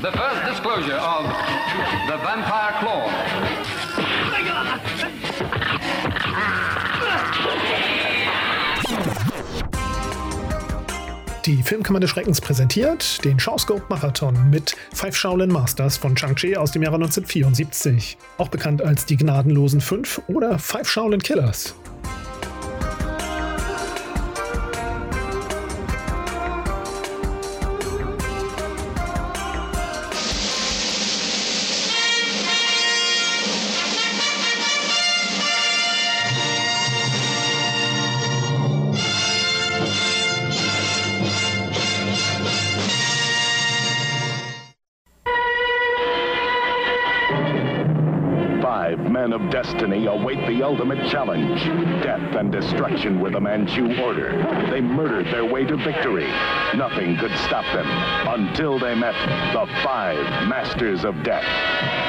The first disclosure of the vampire claw. Die Filmkammer des Schreckens präsentiert den Shawscope Marathon mit Five Shaolin Masters von Chang-Chi aus dem Jahre 1974, auch bekannt als die Gnadenlosen Fünf oder Five Shaolin Killers. Of destiny await the ultimate challenge death and destruction with the Manchu order. They murdered their way to victory. Nothing could stop them until they met the five masters of death.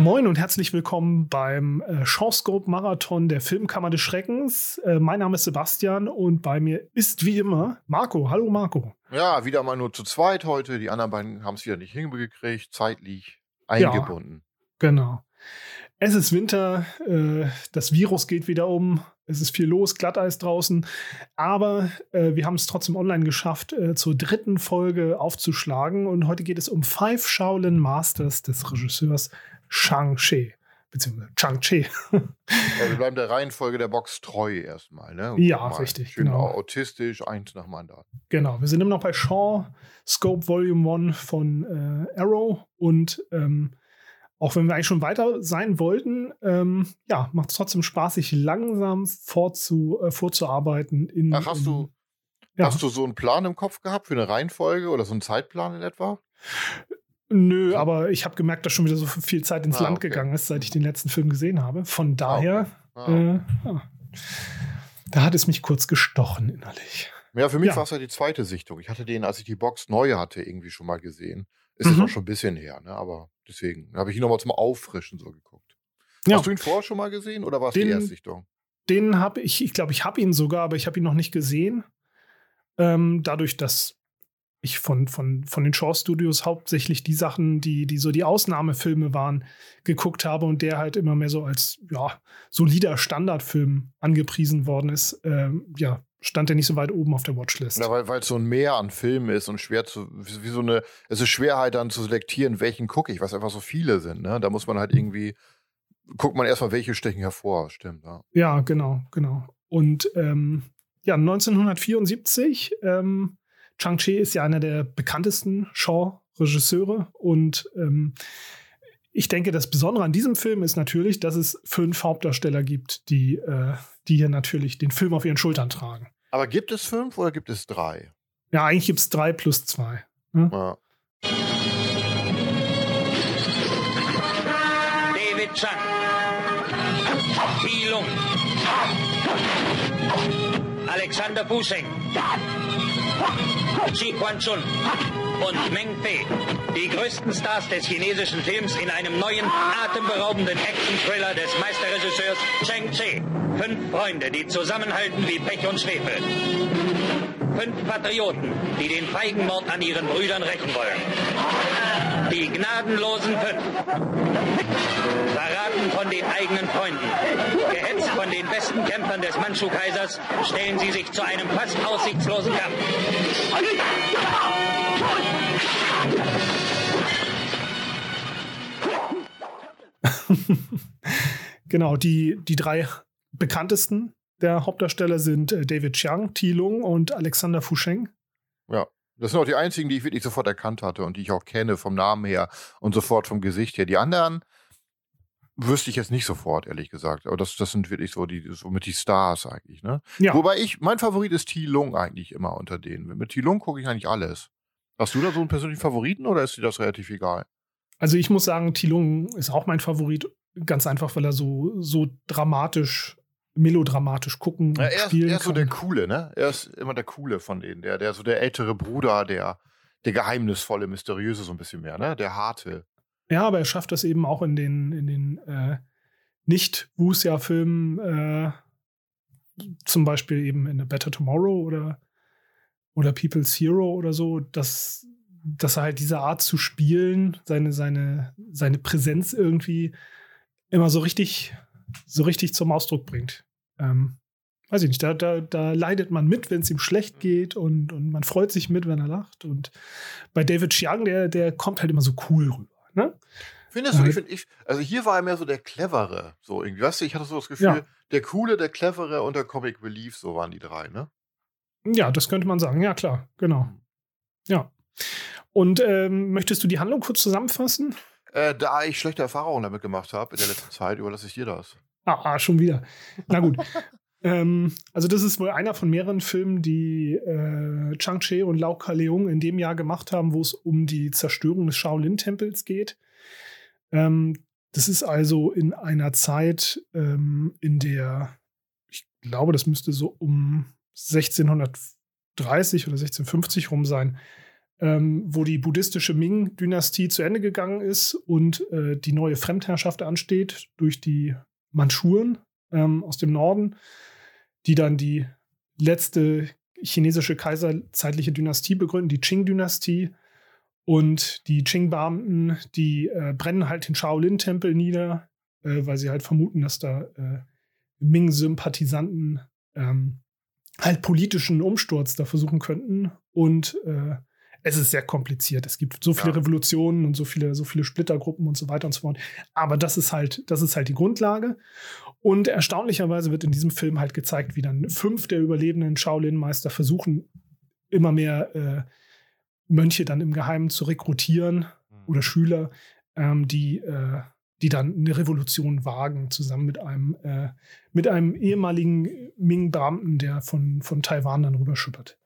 Moin und herzlich willkommen beim äh, Shawscope Marathon der Filmkammer des Schreckens. Äh, mein Name ist Sebastian und bei mir ist wie immer Marco. Hallo Marco. Ja, wieder mal nur zu zweit heute. Die anderen beiden haben es wieder nicht hingekriegt, zeitlich eingebunden. Genau. Es ist Winter, äh, das Virus geht wieder um, es ist viel los, Glatteis draußen, aber äh, wir haben es trotzdem online geschafft, äh, zur dritten Folge aufzuschlagen und heute geht es um Five Shaolin Masters des Regisseurs Shang-Chi, beziehungsweise Chang-Chi. Ja, wir bleiben der Reihenfolge der Box treu erstmal. Ne? Ja, Mal richtig, Schön genau. autistisch, eins nach dem anderen. genau, wir sind immer noch bei Shaw, Scope Volume 1 von äh, Arrow und ähm, auch wenn wir eigentlich schon weiter sein wollten, ähm, ja, macht es trotzdem Spaß, sich langsam vorzu, äh, vorzuarbeiten. In, Ach, hast du, Ja. hast du so einen Plan im Kopf gehabt für eine Reihenfolge oder so einen Zeitplan in etwa? Nö, aber ich habe gemerkt, dass schon wieder so viel Zeit ins Ah, Land okay. gegangen ist, seit ich den letzten Film gesehen habe. Von daher, Ah. äh, ja, da hat es mich kurz gestochen innerlich. Ja, für mich ja. war es ja die zweite Sichtung. Ich hatte den, als ich die Box neu hatte, irgendwie schon mal gesehen. Ist Mhm. jetzt auch schon ein bisschen her, ne? aber deswegen habe ich ihn nochmal zum Auffrischen so geguckt. Ja. Hast du ihn vorher schon mal gesehen oder war es die Den- Erstsichtung? Den habe ich, ich glaube, ich habe ihn sogar, aber ich habe ihn noch nicht gesehen. Ähm, dadurch, dass ich von, von, von den Shaw Studios hauptsächlich die Sachen, die, die so die Ausnahmefilme waren, geguckt habe und der halt immer mehr so als ja, solider Standardfilm angepriesen worden ist, ähm, ja, stand er nicht so weit oben auf der Watchlist. Ja, weil es so ein Meer an Filmen ist und schwer zu, wie wie so eine, es ist schwer halt dann zu selektieren, welchen gucke ich, was einfach so viele sind, ne? Da muss man halt irgendwie, guckt man erstmal, welche stechen hervor, stimmt, ja. Ja, genau, genau. Und ähm, ja, 1974, ähm, Chang-Chi ist ja einer der bekanntesten Shaw-Regisseure und ähm, ich denke, das Besondere an diesem Film ist natürlich, dass es fünf Hauptdarsteller gibt, die, äh, die hier natürlich den Film auf ihren Schultern tragen. Aber gibt es fünf oder gibt es drei? Ja, eigentlich gibt es drei plus zwei. Ja. David Chan. Yi Lung. Alexander Buseng. Quan Chun und Meng Fei. Die größten Stars des chinesischen Films in einem neuen, atemberaubenden Action-Thriller des Meisterregisseurs Cheng Che. Fünf Freunde, die zusammenhalten wie Pech und Schwefel. Fünf Patrioten, die den Feigenmord an ihren Brüdern rächen wollen. Die gnadenlosen Fünf. Verraten von den eigenen Freunden. Gehetzt von den besten Kämpfern des Mandschu-Kaisers stellen sie sich zu einem fast aussichtslosen Kampf. Genau, die, die drei bekanntesten der Hauptdarsteller sind äh, David Chiang, Ti Lung und Alexander Fusheng. ja. Das sind auch die einzigen, die ich wirklich sofort erkannt hatte und die ich auch kenne vom Namen her und sofort vom Gesicht her. Die anderen wüsste ich jetzt nicht sofort, ehrlich gesagt. Aber das, das sind wirklich so die, so mit die Stars eigentlich, ne? Ja. Wobei ich, mein Favorit ist T. Lung eigentlich immer unter denen. Mit T. Lung gucke ich eigentlich alles. Hast du da so einen persönlichen Favoriten oder ist dir das relativ egal? Also ich muss sagen, Tilung ist auch mein Favorit, ganz einfach, weil er so, so dramatisch, melodramatisch gucken Ja, er, ist, spielen er ist so kann. der Coole, ne? Er ist immer der Coole von denen. Der, der so der ältere Bruder, der, der geheimnisvolle, mysteriöse so ein bisschen mehr, ne? Der harte. Ja, aber er schafft das eben auch in den, in den äh, nicht Wuxia-Filmen äh, zum Beispiel eben in A Better Tomorrow oder, oder People's Hero oder so, dass, dass er halt diese Art zu spielen, seine, seine, seine Präsenz irgendwie immer so richtig, so richtig zum Ausdruck bringt. Ähm, weiß ich nicht, da, da, da leidet man mit, wenn es ihm schlecht geht und, und man freut sich mit, wenn er lacht. Und bei David Chiang, der, der kommt halt immer so cool rüber. Ne? Findest du, ich finde, ich, also hier war er mehr so der Clevere, so irgendwie, weißt du, ich hatte so das Gefühl, Ja. der Coole, der Clevere und der Comic Relief, so waren die drei, ne? Ja, das könnte man sagen. Ja, klar, genau. Ja. Und ähm, möchtest du die Handlung kurz zusammenfassen? Äh, da ich schlechte Erfahrungen damit gemacht habe in der letzten Zeit, überlasse ich dir das. Ah, schon wieder. Na gut. ähm, also das ist wohl einer von mehreren Filmen, die äh, Chang-Chi und Lau Ka-leung in dem Jahr gemacht haben, wo es um die Zerstörung des Shaolin-Tempels geht. Ähm, das ist also in einer Zeit, ähm, in der, ich glaube, das müsste so um 1630 oder 1650 rum sein, ähm, wo die buddhistische Ming-Dynastie zu Ende gegangen ist und äh, die neue Fremdherrschaft ansteht durch die Mandschuren ähm, aus dem Norden, die dann die letzte chinesische kaiserzeitliche Dynastie begründen, die Qing-Dynastie. Und die Qing-Beamten, die äh, brennen halt den Shaolin-Tempel nieder, äh, weil sie halt vermuten, dass da äh, Ming-Sympathisanten ähm, halt politischen Umsturz da versuchen könnten. Und äh, es ist sehr kompliziert. Es gibt so viele Ja. Revolutionen und so viele, so viele Splittergruppen und so weiter und so fort. Aber das ist halt, das ist halt die Grundlage. Und erstaunlicherweise wird in diesem Film halt gezeigt, wie dann fünf der überlebenden Shaolin-Meister versuchen, immer mehr äh, Mönche dann im Geheimen zu rekrutieren oder Schüler, ähm, die, äh, die dann eine Revolution wagen, zusammen mit einem, äh, mit einem ehemaligen Ming-Beamten, der von, von Taiwan dann rüberschippert.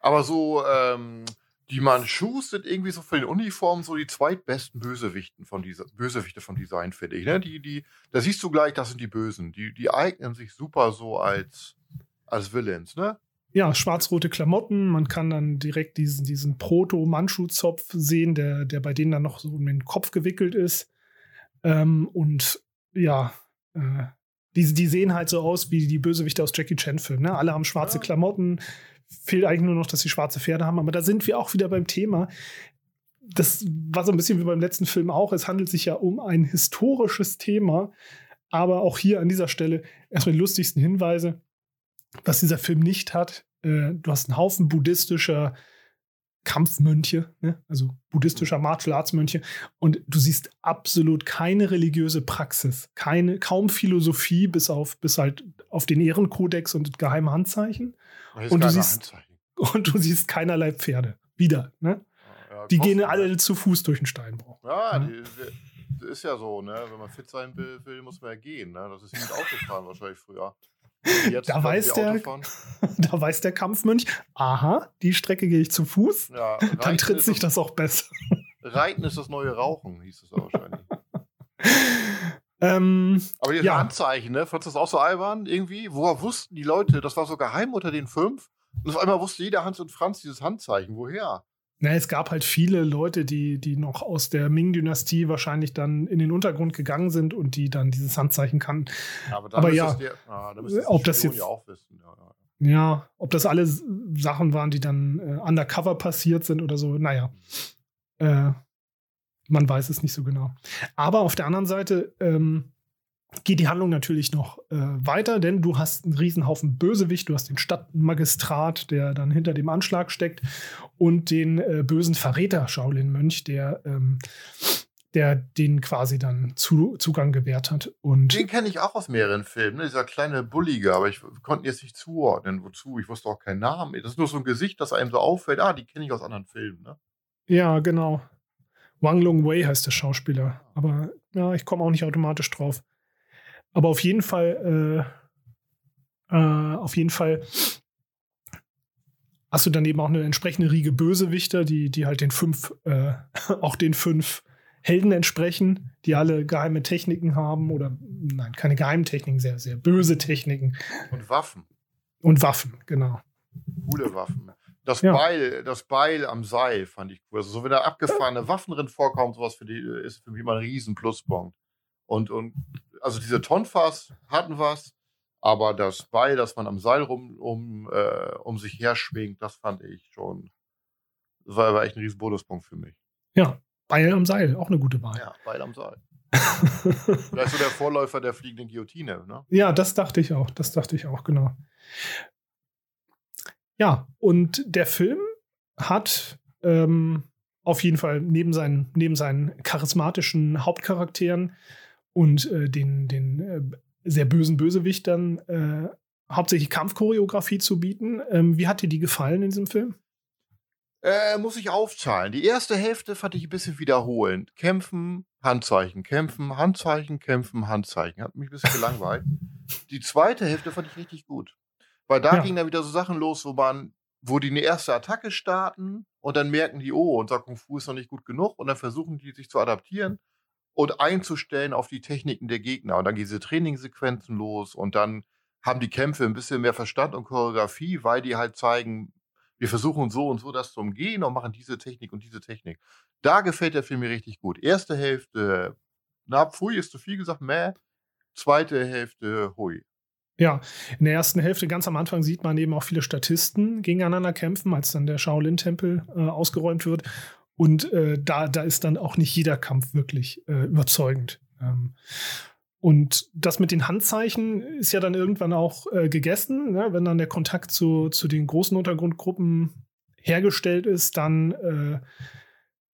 Aber so, ähm, die Manchus sind irgendwie so für den Uniformen so die zweitbesten Bösewichten von dieser, Bösewichte von Design, finde ich. Ne? Die, die, da siehst du gleich, das sind die Bösen. Die, die eignen sich super so als, als Villains, ne? Ja, schwarz-rote Klamotten. Man kann dann direkt diesen, diesen Proto-Mandschu-Zopf sehen, der, der bei denen dann noch so um den Kopf gewickelt ist. Ähm, und ja, äh, die, die sehen halt so aus wie die Bösewichte aus Jackie Chan-Filmen. Ne? Alle haben schwarze Ja. Klamotten. Fehlt eigentlich nur noch, dass sie schwarze Pferde haben. Aber da sind wir auch wieder beim Thema. Das war so ein bisschen wie beim letzten Film auch. Es handelt sich ja um ein historisches Thema. Aber auch hier an dieser Stelle erstmal die lustigsten Hinweise was dieser Film nicht hat. Äh, du hast einen Haufen buddhistischer Kampfmönche, ne? also buddhistischer Martial Arts Mönche, und du siehst absolut keine religiöse Praxis, keine, kaum Philosophie, bis auf, bis halt auf den Ehrenkodex und das geheime Handzeichen. Und du siehst- Handzeichen. Und du siehst keinerlei Pferde. Wieder, ne? Ja, Die gehen ne? alle zu Fuß durch den Steinbruch. Ja, Ja. die, die, ist ja so, ne? Wenn man fit sein will, will muss man ja gehen, ne? Das ist wie mit Autofahren wahrscheinlich früher. Jetzt Da weiß der- da weiß der Kampfmönch, aha, die Strecke gehe ich zu Fuß, Ja, dann tritt sich das auch besser. Reiten ist das neue Rauchen, hieß es wahrscheinlich. ähm, Aber diese Ja. Handzeichen, ne? Fandest du das auch so albern irgendwie? Woher wussten die Leute, das war so geheim unter den fünf? Und auf einmal wusste jeder Hans und Franz dieses Handzeichen. Woher? Na, es gab halt viele Leute, die, die noch aus der Ming-Dynastie wahrscheinlich dann in den Untergrund gegangen sind und die dann dieses Handzeichen kannten. Aber, dann Aber müsste ja. der, ah, Ob das jetzt- ja. Ja, ja. Ja, ob das alles Sachen waren, die dann äh, undercover passiert sind oder so, naja. Äh, man weiß es nicht so genau. Aber auf der anderen Seite ähm, geht die Handlung natürlich noch äh, weiter, denn du hast einen Riesenhaufen Bösewicht, du hast den Stadtmagistrat, der dann hinter dem Anschlag steckt, und den äh, bösen Verräter Shaolin-Mönch, der, ähm, der den quasi dann zu, Zugang gewährt hat. Und Den kenne ich auch aus mehreren Filmen, ne? dieser kleine Bullige, aber ich konnte jetzt nicht zuordnen. Wozu? Ich wusste auch keinen Namen. Das ist nur so ein Gesicht, das einem so auffällt. Ah, die kenne ich aus anderen Filmen. Ne? Ja, genau. Wang Long Wei heißt der Schauspieler. Aber ja, ich komme auch nicht automatisch drauf. Aber auf jeden Fall, äh, äh, auf jeden Fall hast du dann eben auch eine entsprechende Riege Bösewichter, die, die halt den fünf, äh, auch den fünf Helden entsprechen, die alle geheime Techniken haben oder nein, keine geheimen Techniken, sehr, sehr böse Techniken Und Waffen. und Waffen, genau. Coole Waffen. Das Ja. Beil, das Beil am Seil fand ich cool. Also so wenn da abgefahrene Waffen drin vorkommen, sowas für die, ist für mich immer ein riesen Pluspunkt. Und, und also diese Tonfas hatten was, Aber das Beil, das man am Seil rum, um, äh, um sich her schwingt, das fand ich schon, das war, war echt ein riesen Bonuspunkt für mich. Ja, Beil am Seil, auch eine gute Wahl. Ja, Beil am Seil. Vielleicht so der Vorläufer der fliegenden Guillotine, ne? Ja, das dachte ich auch. Das dachte ich auch, genau. Ja, und der Film hat ähm, auf jeden Fall neben seinen, neben seinen charismatischen Hauptcharakteren und äh, den, den äh, sehr bösen Bösewichtern äh, hauptsächlich Kampfchoreografie zu bieten. Ähm, wie hat dir die gefallen in diesem Film? Äh, muss ich aufzahlen. Die erste Hälfte fand ich ein bisschen wiederholend. Kämpfen, Handzeichen, kämpfen, Handzeichen, kämpfen, Handzeichen. Hat mich ein bisschen gelangweilt. Die zweite Hälfte fand ich richtig gut. Weil da Ja. ging dann wieder so Sachen los, wo man, wo die eine erste Attacke starten und dann merken die, oh, unser Kung Fu ist noch nicht gut genug und dann versuchen die sich zu adaptieren und einzustellen auf die Techniken der Gegner. Und dann gehen diese Trainingssequenzen los und dann haben die Kämpfe ein bisschen mehr Verstand und Choreografie, weil die halt zeigen, wir versuchen so und so das zu umgehen und machen diese Technik und diese Technik. Da gefällt der Film mir richtig gut. Erste Hälfte, na, pfui ist zu viel gesagt, meh. Zweite Hälfte, hui. Ja, in der ersten Hälfte ganz am Anfang sieht man eben auch viele Statisten gegeneinander kämpfen, als dann der Shaolin-Tempel äh, ausgeräumt wird. Und äh, da, da ist dann auch nicht jeder Kampf wirklich äh, überzeugend. Ähm, und das mit den Handzeichen ist ja dann irgendwann auch äh, gegessen. Ne? Wenn dann der Kontakt zu, zu den großen Untergrundgruppen hergestellt ist, dann, äh,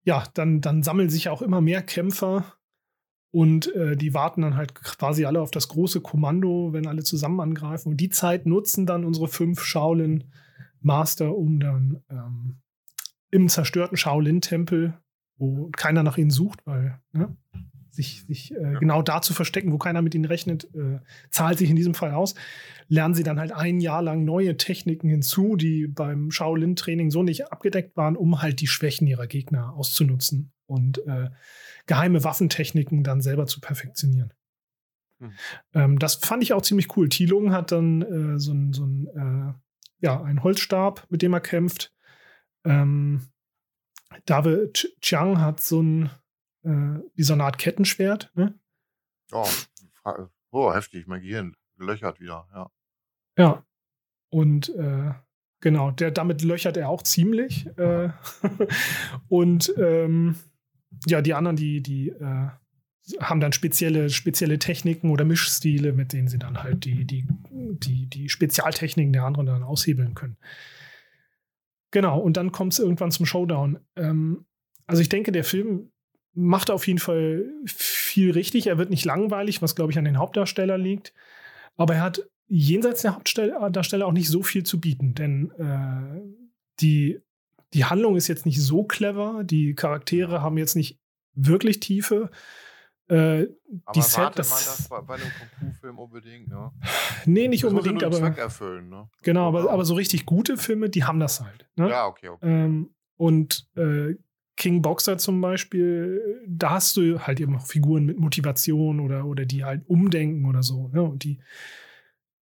ja, dann, dann sammeln sich auch immer mehr Kämpfer und äh, die warten dann halt quasi alle auf das große Kommando, wenn alle zusammen angreifen. Und die Zeit nutzen dann unsere fünf Shaolin-Master, um dann ähm, im zerstörten Shaolin-Tempel, wo keiner nach ihnen sucht, weil ne, sich, sich äh, Ja. genau da zu verstecken, wo keiner mit ihnen rechnet, äh, zahlt sich in diesem Fall aus, lernen sie dann halt ein Jahr lang neue Techniken hinzu, die beim Shaolin-Training so nicht abgedeckt waren, um halt die Schwächen ihrer Gegner auszunutzen und äh, geheime Waffentechniken dann selber zu perfektionieren. Hm. Ähm, das fand ich auch ziemlich cool. Tilung hat dann äh, so ein, so ein äh, ja, einen Holzstab, mit dem er kämpft. Ähm, David Ch- Chiang hat so ein, äh, wie so eine Art Kettenschwert. Ne? Oh, oh, heftig, mein Gehirn gelöchert wieder, ja. Ja. Und äh, genau, der, damit löchert er auch ziemlich. Äh, und ähm, ja, die anderen, die, die äh, haben dann spezielle, spezielle Techniken oder Mischstile, mit denen sie dann halt die, die, die, die Spezialtechniken der anderen dann aushebeln können. Genau, und dann kommt es irgendwann zum Showdown. Ähm, also ich denke, der Film macht auf jeden Fall viel richtig. Er wird nicht langweilig, was, glaube ich, an den Hauptdarsteller liegt. Aber er hat jenseits der Hauptdarsteller auch nicht so viel zu bieten, denn äh, die, die Handlung ist jetzt nicht so clever, die Charaktere haben jetzt nicht wirklich Tiefe. Äh, Aber die Set, erwartet das- man das bei, bei einem Kung-Fu-Film unbedingt, ne? nee, nicht Das unbedingt, aber Zweck erfüllen, ne? genau, aber, aber so richtig gute Filme, die haben das halt. Ne? Ja, okay, okay. Ähm, und äh, King Boxer zum Beispiel, da hast du halt eben auch Figuren mit Motivation oder, oder die halt umdenken oder so. Ne? Und die,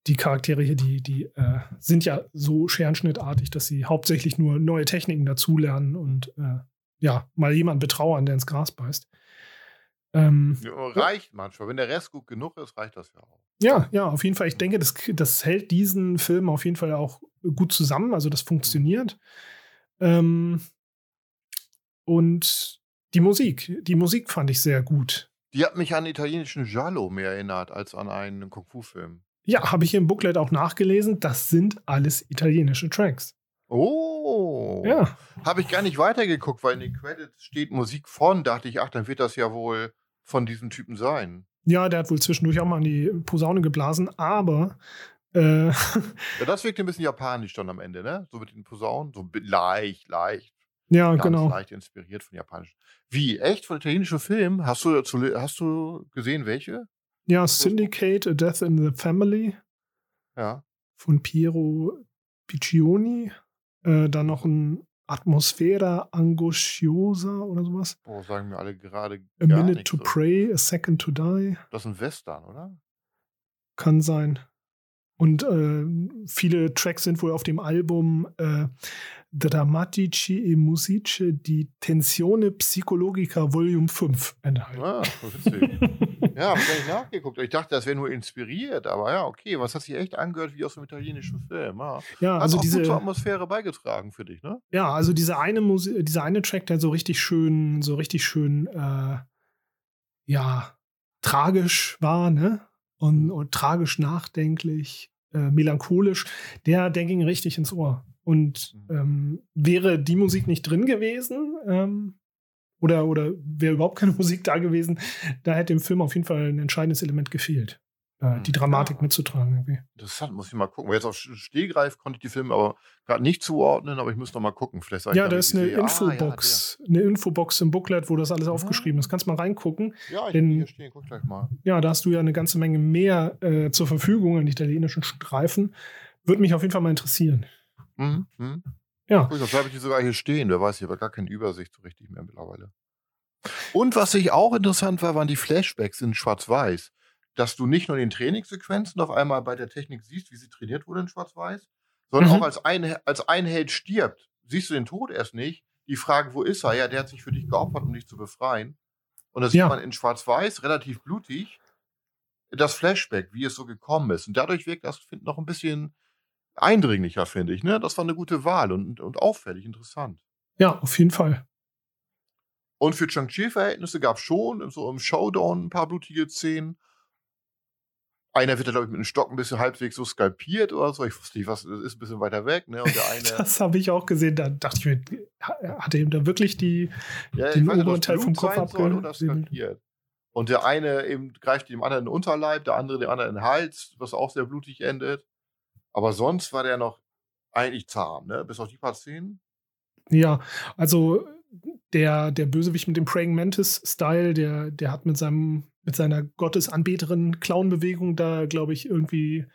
die Charaktere hier, die, die äh, sind ja so scherenschnittartig, dass sie hauptsächlich nur neue Techniken dazulernen und äh, ja, mal jemanden betrauern, der ins Gras beißt. Ähm, Ja, reicht manchmal. Wenn der Rest gut genug ist, reicht das ja auch. ja, ja, auf jeden Fall. Ich denke, das, das hält diesen Film auf jeden Fall auch gut zusammen. Also das funktioniert. Ähm, und die Musik, die Musik fand ich sehr gut. Die hat mich an italienischen Giallo mehr erinnert als an einen Kung-Fu-Film. Ja, habe ich im Booklet auch nachgelesen. Das sind alles italienische Tracks. Oh. Ja, Habe ich gar nicht weitergeguckt, weil in den Credits steht Musik von. Dachte ich, ach, dann wird das ja wohl von diesem Typen sein. ja, der hat wohl zwischendurch auch mal an die Posaune geblasen, aber äh, Ja, das wirkt ein bisschen japanisch dann am Ende, ne? So mit den Posaunen. So leicht, leicht. ja, Ganz genau. leicht inspiriert von japanischen. Wie? Echt? Von italienischen Filmen? Hast du, hast du gesehen, welche? Ja, Syndicate, A Death in the Family Ja. von Piero Piccioni. Äh, dann noch ein Atmosphära Angosciosa oder sowas. Boah, sagen mir alle gerade A Minute to so. Pray, A Second to Die. Das ist ein Western, oder? Kann sein. Und äh, viele Tracks sind wohl auf dem Album äh, Drammatici e Musiche di Tensione Psicologica Volume 5 enthalten. Ah, witzig. Ja, hab ich gar nicht nachgeguckt. Ich dachte, das wäre nur inspiriert, aber ja, okay, was hat sich echt angehört wie aus einem italienischen Film. Ja, Ja, also diese, gut zur Atmosphäre beigetragen für dich, ne? ja, also diese eine Musik, dieser eine Track, der so richtig schön, so richtig schön, äh, ja, tragisch war, ne? Und, und tragisch nachdenklich, äh, melancholisch, der, der ging richtig ins Ohr. Und Mhm. ähm, wäre die Musik nicht drin gewesen, ähm, oder, oder wäre überhaupt keine Musik da gewesen, da hätte im Film auf jeden Fall ein entscheidendes Element gefehlt. Äh, die Mhm. Dramatik Ja. mitzutragen. Irgendwie. Interessant, muss ich mal gucken. Jetzt auf Stehgreif konnte ich die Filme aber gerade nicht zuordnen, aber ich muss noch mal gucken. Vielleicht Ja, da ist eine die sehe. Infobox, eine Infobox im Booklet, wo das alles aufgeschrieben ist. Kannst mal reingucken. Ah, ja, ja ich denn- die hier stehen, guck gleich mal. Ja, da hast du ja eine ganze Menge mehr äh, zur Verfügung an italienischen Streifen. Würde mich auf jeden Fall mal interessieren. Mhm. Mhm. Ja. Guck, das habe ich sogar hier stehen. Wer weiß, ich habe gar keine Übersicht so richtig mehr mittlerweile. Und was ich auch interessant war, waren die Flashbacks in Schwarz-Weiß. Dass du nicht nur in den Trainingssequenzen auf einmal bei der Technik siehst, wie sie trainiert wurde in Schwarz-Weiß, sondern Mhm. auch als ein, als ein Held stirbt, siehst du den Tod erst nicht. Die fragen, wo ist er? Ja, der hat sich für dich geopfert, um dich zu befreien. Und das Ja. sieht man in Schwarz-Weiß relativ blutig. Das Flashback, wie es so gekommen ist. Und dadurch wirkt das find, noch ein bisschen eindringlicher, finde ich. Ne? Das war eine gute Wahl und, und auffällig interessant. Ja, auf jeden Fall. Und für Chang-Chi-Verhältnisse gab es schon so im Showdown ein paar blutige Szenen. Einer wird da, glaube ich, mit einem Stock ein bisschen halbwegs so skalpiert oder so. Ich wusste nicht, was, das ist ein bisschen weiter weg. Ne? Und der eine, Das habe ich auch gesehen. Da dachte ich mir, ha- hat er ihm da wirklich die. ja, den oberen Teil vom Kopf sein soll abge- oder skalpiert. Und der eine eben greift dem anderen in den Unterleib, der andere dem anderen in den Hals, was auch sehr blutig endet. Aber sonst war der noch eigentlich zahm, ne? Bis auf die paar Szenen. Ja, also der, der Bösewicht mit dem Praying Mantis-Style, der, der hat mit seinem, mit seiner Gottesanbeterin Clown-Bewegung da, glaube ich, irgendwie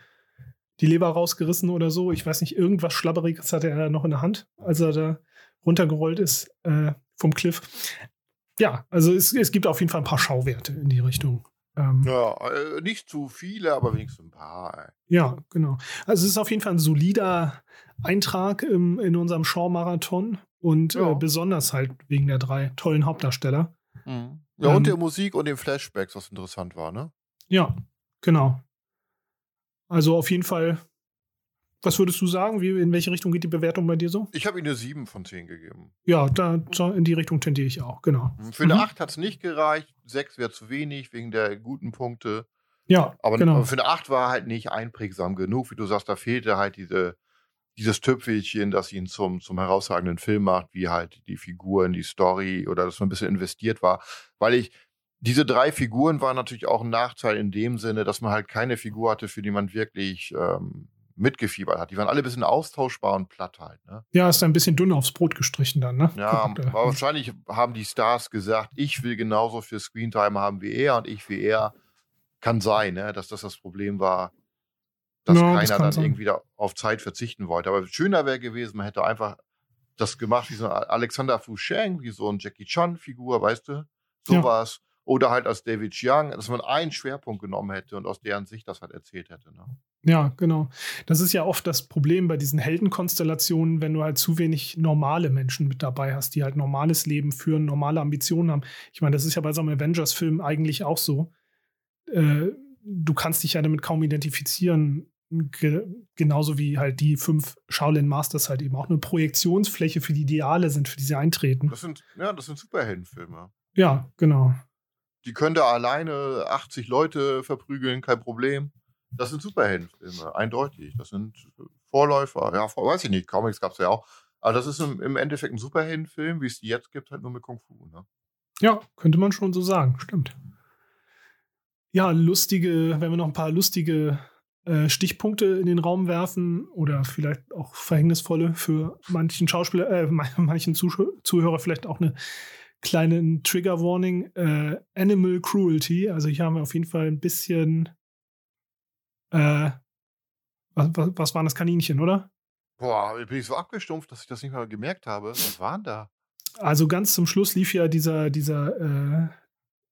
die Leber rausgerissen oder so. Ich weiß nicht, irgendwas Schlabberiges hatte er noch in der Hand, als er da runtergerollt ist äh, vom Cliff. Ja, also es, es gibt auf jeden Fall ein paar Schauwerte in die Richtung. Ähm, Ja, äh, nicht zu viele, aber wenigstens ein paar. ey. Ja, genau. Also es ist auf jeden Fall ein solider Eintrag im, in unserem Shaw-Marathon und Ja. äh, besonders halt wegen der drei tollen Hauptdarsteller. Ja, Ähm, und der Musik und den Flashbacks, was interessant war, ne? Ja, genau. Also auf jeden Fall, was würdest du sagen? Wie, in welche Richtung geht die Bewertung bei dir so? Ich habe ihm eine 7 von 10 gegeben. Ja, da, in die Richtung tendiere ich auch, genau. Für eine Mhm. 8 hat es nicht gereicht. 6 wäre zu wenig wegen der guten Punkte. Ja, Aber, genau. aber für eine 8 war halt nicht einprägsam genug. Wie du sagst, da fehlte halt diese, dieses Tüpfelchen, das ihn zum, zum herausragenden Film macht, wie halt die Figuren, die Story oder dass man ein bisschen investiert war. Weil ich, diese drei Figuren waren natürlich auch ein Nachteil in dem Sinne, dass man halt keine Figur hatte, für die man wirklich ähm, mitgefiebert hat. Die waren alle ein bisschen austauschbar und platt halt. Ne? Ja, ist ein bisschen dünn aufs Brot gestrichen dann, ne? Ja, aber wahrscheinlich haben die Stars gesagt, ich will genauso viel Screentime haben wie er und ich wie er. Kann sein, ne, dass das das Problem war, dass das keiner kann dann sein. irgendwie da auf Zeit verzichten wollte. Aber schöner wäre gewesen, man hätte einfach das gemacht wie so ein Alexander Fusheng, wie so ein Jackie Chan-Figur, weißt du? Ja. Oder halt als David Young, dass man einen Schwerpunkt genommen hätte und aus deren Sicht das halt erzählt hätte. Ne? Ja, genau. Das ist ja oft das Problem bei diesen Heldenkonstellationen, wenn du halt zu wenig normale Menschen mit dabei hast, die halt normales Leben führen, normale Ambitionen haben. Ich meine, das ist ja bei so einem Avengers-Film eigentlich auch so. Äh, du kannst dich ja damit kaum identifizieren. Ge genauso wie halt die fünf Shaolin Masters halt eben auch eine Projektionsfläche für die Ideale sind, für die sie eintreten. Das sind, ja, das sind Superheldenfilme. Ja, genau. Die können da alleine 80 Leute verprügeln, kein Problem. Das sind Superheldenfilme, eindeutig. Das sind Vorläufer. Ja, weiß ich nicht, Comics gab es ja auch. Aber das ist im, im Endeffekt ein Superheldenfilm, wie es die jetzt gibt, halt nur mit Kung Fu. Ne? Ja, könnte man schon so sagen, stimmt. Ja, lustige, wenn wir noch ein paar lustige äh, Stichpunkte in den Raum werfen oder vielleicht auch verhängnisvolle für manchen Schauspieler, äh, manchen Zusch- Zuhörer vielleicht auch eine kleine Trigger Warning. Äh, Animal Cruelty, also hier haben wir auf jeden Fall ein bisschen äh, was, was, was waren das Kaninchen, oder? Boah, bin ich so abgestumpft, dass ich das nicht mal gemerkt habe. Was waren da? Also ganz zum Schluss lief ja dieser, dieser, äh,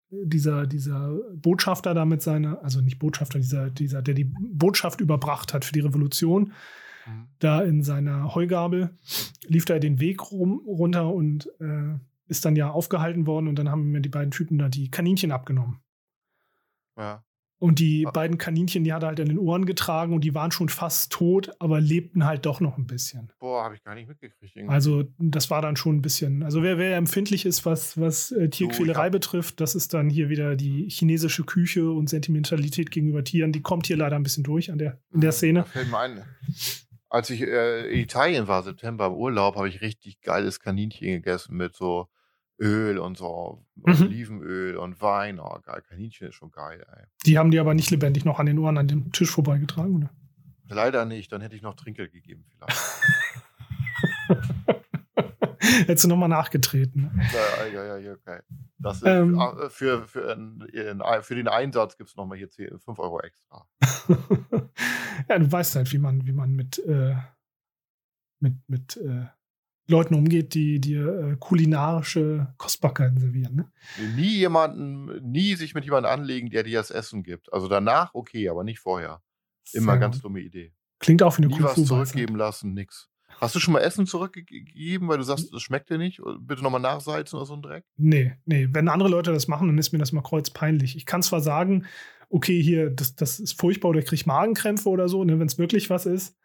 dieser, dieser Botschafter da mit seiner, also nicht Botschafter, dieser, dieser, der die Botschaft überbracht hat für die Revolution, Mhm. da in seiner Heugabel, lief da den Weg rum, runter und äh, ist dann ja aufgehalten worden und dann haben mir die beiden Typen da die Kaninchen abgenommen. Ja. Und die Ah. beiden Kaninchen, die hat er halt an den Ohren getragen und die waren schon fast tot, aber lebten halt doch noch ein bisschen. Boah, habe ich gar nicht mitgekriegt. irgendwie. Also das war dann schon ein bisschen, also wer, wer empfindlich ist, was, was äh, Tierquälerei hab- betrifft, das ist dann hier wieder die chinesische Küche und Sentimentalität gegenüber Tieren. Die kommt hier leider ein bisschen durch an der, in der Da Szene. fällt mir ein. Als ich äh, in Italien war, September im Urlaub, habe ich richtig geiles Kaninchen gegessen mit so Öl und so Mhm. Olivenöl und Wein. Oh, geil. Kaninchen ist schon geil, ey. Die haben die aber nicht lebendig noch an den Ohren an dem Tisch vorbeigetragen, oder? Leider nicht, dann hätte ich noch Trinkgeld gegeben vielleicht. Hättest du nochmal nachgetreten. Ne? ja, ja, ja, okay. Das Ähm. ah, für, für, ein- für den Einsatz gibt es nochmal hier 10, 5 Euro extra. ja, du weißt halt, wie man, wie man mit, äh, mit, mit äh, Leuten umgeht, die dir äh, kulinarische Kostbarkeiten servieren. Ne? Nie jemanden, nie sich mit jemandem anlegen, der dir das Essen gibt. Also danach okay, aber nicht vorher. Immer Sehr ganz dumme Idee. Klingt auch wie eine Nie was zurückgeben lassen, nix. Hast du schon mal Essen zurückgegeben, weil du sagst, es schmeckt dir nicht? Bitte nochmal nachsalzen oder so ein Dreck? Nee, nee. Wenn andere Leute das machen, dann ist mir das mal kreuzpeinlich. Ich kann zwar sagen, okay, hier, das, das ist furchtbar oder ich kriege Magenkrämpfe oder so, ne, wenn es wirklich was ist.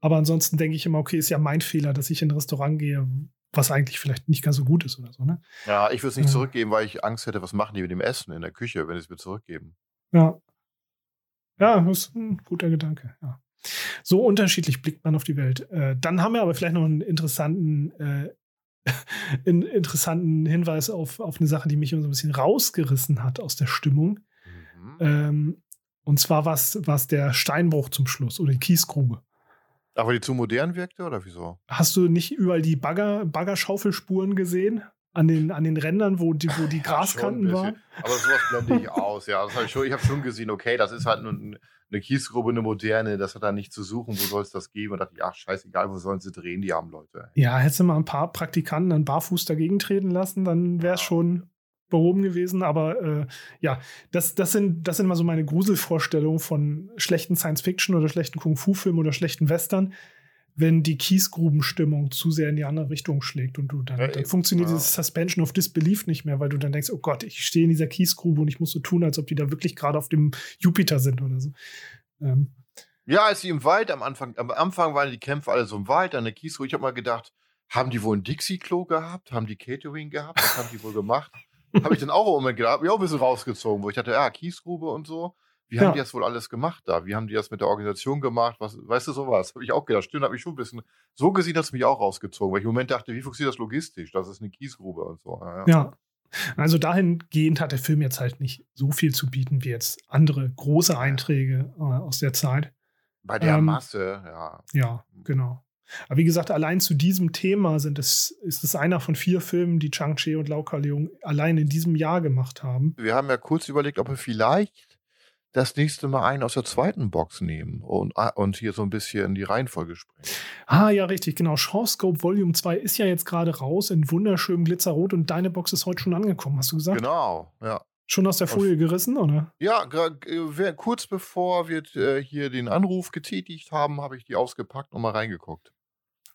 Aber ansonsten denke ich immer, okay, ist ja mein Fehler, dass ich in ein Restaurant gehe, was eigentlich vielleicht nicht ganz so gut ist oder so, ne? Ja, ich würde es nicht Ja. zurückgeben, weil ich Angst hätte, was machen die mit dem Essen in der Küche, wenn sie es mir zurückgeben. Ja. Ja, das ist ein guter Gedanke, ja. So unterschiedlich blickt man auf die Welt. Äh, dann haben wir aber vielleicht noch einen interessanten, äh, einen interessanten Hinweis auf, auf eine Sache, die mich immer so ein bisschen rausgerissen hat aus der Stimmung. Mhm. Ähm, und zwar was, was der Steinbruch zum Schluss oder die Kiesgrube. Aber die zu modern wirkte oder wieso? Hast du nicht überall die Bagger, Baggerschaufelspuren gesehen? An den, an den Rändern, wo die, wo die Ja, Graskanten ein waren? Aber sowas blende ich aus, ja. Das hab ich schon, ich habe schon gesehen, okay, das ist halt nur ein- eine Kiesgrube, eine moderne, das hat da nicht zu suchen, wo soll es das geben? Und dachte ich, ach, scheißegal, wo sollen sie drehen, die armen Leute. Ja, hättest du mal ein paar Praktikanten dann barfuß dagegen treten lassen, dann wäre es Ja. schon behoben gewesen. Aber äh, ja, das, das, sind, das sind mal so meine Gruselvorstellungen von schlechten Science-Fiction oder schlechten Kung-Fu-Filmen oder schlechten Western, wenn die Kiesgrubenstimmung zu sehr in die andere Richtung schlägt und du dann, Ja, dann funktioniert ja. dieses Suspension of Disbelief nicht mehr, weil du dann denkst, oh Gott, ich stehe in dieser Kiesgrube und ich muss so tun, als ob die da wirklich gerade auf dem Jupiter sind oder so. Ähm, Ja, als sie im Wald am Anfang, am Anfang waren die Kämpfe alle so im Wald, an der Kiesruhe. Ich habe mal gedacht, haben die wohl ein Dixie-Klo gehabt? Haben die Catering gehabt? Was haben die wohl gemacht? Habe ich dann auch im Moment gedacht, hab ich auch ein bisschen rausgezogen, wo ich dachte, ja, Kiesgrube und so. Wie Ja. haben die das wohl alles gemacht da? Wie haben die das mit der Organisation gemacht? Was, weißt du, sowas? Habe ich auch gedacht. Stimmt, habe ich schon ein bisschen so gesehen, dass mich auch rausgezogen, weil ich im Moment dachte, wie funktioniert das logistisch? Das ist eine Kiesgrube und so. Ja, ja. Ja. Also dahingehend hat der Film jetzt halt nicht so viel zu bieten wie jetzt andere große Einträge äh, aus der Zeit. Bei der Ähm, Masse, ja. Ja, genau. Aber wie gesagt, allein zu diesem Thema sind es, ist es einer von vier Filmen, die Chang-Chi und Lau Ka-leung allein in diesem Jahr gemacht haben. Wir haben ja kurz überlegt, ob wir vielleicht das nächste Mal einen aus der zweiten Box nehmen und, ah, und hier so ein bisschen die Reihenfolge sprechen. Ah, ja, richtig, genau. Shawscope Volume 2 ist ja jetzt gerade raus in wunderschönem Glitzerrot und deine Box ist heute schon angekommen, hast du gesagt? Genau, ja. Schon aus der Folie gerissen, oder? Ja, äh, kurz bevor wir äh, hier den Anruf getätigt haben, habe ich die ausgepackt und mal reingeguckt.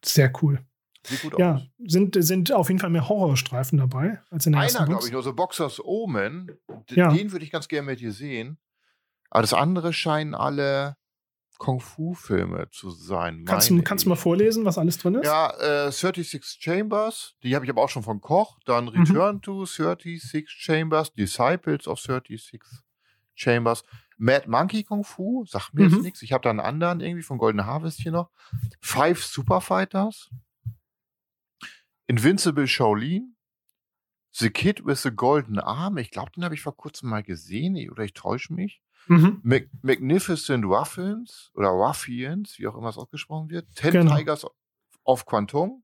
Sehr cool. Sieht gut Ja, aus. sind, sind auf jeden Fall mehr Horrorstreifen dabei als in der ersten Einer, glaube ich, nur so Boxers Omen. D Ja. Den würde ich ganz gerne mit dir sehen. Aber das andere scheinen alle Kung-Fu-Filme zu sein. Kannst, du, kannst du mal vorlesen, was alles drin ist? Ja, äh, 36 Chambers, die habe ich aber auch schon von Koch. Dann Mhm. Return to 36 Chambers, Disciples of 36 Chambers. Mad Monkey Kung Fu, sagt mir Mhm. jetzt nichts. Ich habe da einen anderen irgendwie von Golden Harvest hier noch. Five Super Fighters. Invincible Shaolin. The Kid with the Golden Arm. Ich glaube, den habe ich vor kurzem mal gesehen. Oder ich täusche mich. Mhm. Mag Magnificent Ruffians oder Ruffians, wie auch immer es ausgesprochen wird. Ten Genau. Tigers of Quantum.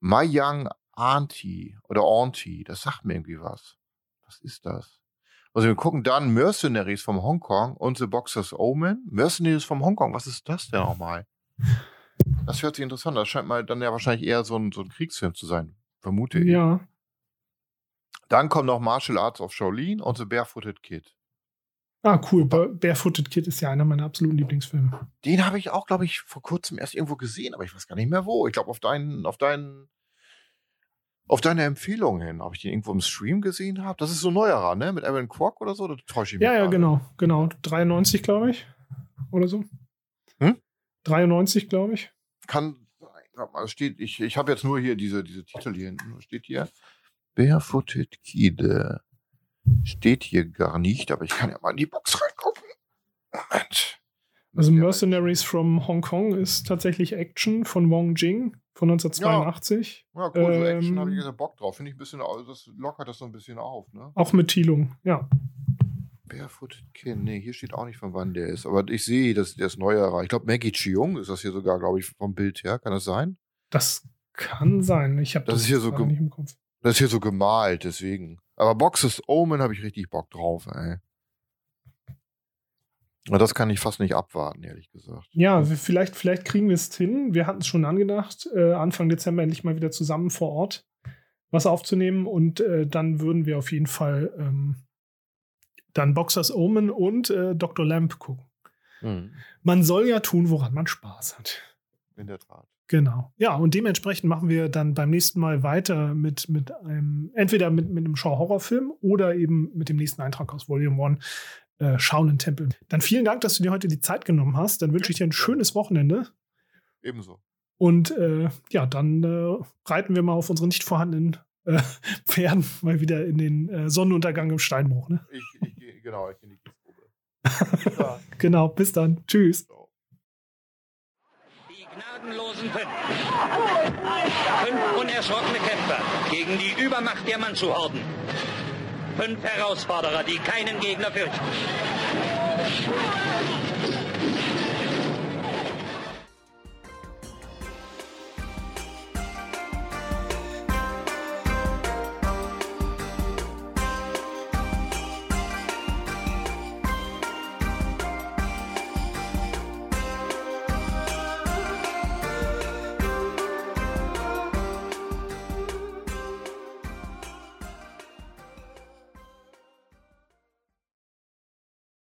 My Young Auntie oder Auntie, das sagt mir irgendwie was. Was ist das? Also wir gucken dann Mercenaries vom Hongkong und The Boxer's Omen. Mercenaries vom Hongkong, was ist das denn nochmal? Das hört sich interessant an. Das scheint mal dann ja wahrscheinlich eher so ein, so ein Kriegsfilm zu sein. Vermute ich. Ja. Dann kommt noch Martial Arts of Shaolin und The Barefooted Kid. Ah, cool. Ba- Barefooted Kid ist ja einer meiner absoluten Lieblingsfilme. Den habe ich auch, glaube ich, vor kurzem erst irgendwo gesehen, aber ich weiß gar nicht mehr wo. Ich glaube, auf deinen, auf deinen auf deine Empfehlung hin, ob ich den irgendwo im Stream gesehen habe. Das ist so neuerer, ne? Mit Aaron Kwok oder so? Da täusche ich mich Ja, ja, genau, genau. 93, glaube ich. Oder so. Hm? 93, glaube ich. Kann steht, ich, ich habe jetzt nur hier diese, diese Titel hier hinten. Steht hier? Barefooted Kid. Steht hier gar nicht, aber ich kann ja mal in die Box reingucken. Moment. Also Ja, Mercenaries from Hong Kong ist tatsächlich Action von Wong Jing von 1982. Ja, cool, so Action Ähm, habe ich jetzt Bock drauf. Finde ich ein bisschen, au- das lockert das so ein bisschen auf, ne? Auch mit Thielung, ja. Barefooted Kid, nee, hier steht auch nicht, von wann der ist. Aber ich sehe, dass der ist neuerer. Ich glaube, Maggie Cheung ist das hier sogar, glaube ich, vom Bild her. Kann das sein? Das kann sein. Ich habe Das das, hier so nicht im Kopf. Das ist hier so gemalt, deswegen. Aber Boxes Omen habe ich richtig Bock drauf, ey. Na, das kann ich fast nicht abwarten, ehrlich gesagt. Ja, wir- vielleicht, vielleicht kriegen wir es hin. Wir hatten es schon angedacht, äh, Anfang Dezember endlich mal wieder zusammen vor Ort was aufzunehmen und äh, dann würden wir auf jeden Fall ähm, dann Boxers Omen und äh, Dr. Lamp gucken. Mhm. Man soll ja tun, woran man Spaß hat. In der Tat. Genau. Ja, und dementsprechend machen wir dann beim nächsten Mal weiter mit, mit einem, entweder mit, mit einem Shaw-Horrorfilm oder eben mit dem nächsten Eintrag aus Volume 1, äh, Shaolin Tempel. Dann vielen Dank, dass du dir heute die Zeit genommen hast. Dann wünsche ich dir ein schönes Wochenende. Ebenso. Und äh, ja, dann äh, reiten wir mal auf unsere nicht vorhandenen äh, Pferden mal wieder in den äh, Sonnenuntergang im Steinbruch. Ne? Ich, ich gehe, genau, ich gehe in die Kiesgrube. Ja. Genau, bis dann. Tschüss. Die gnadenlosen fünf. Fünf unerschrockene Kämpfer gegen die Übermacht der Mandschu-Horden. Fünf Herausforderer, die keinen Gegner fürchten.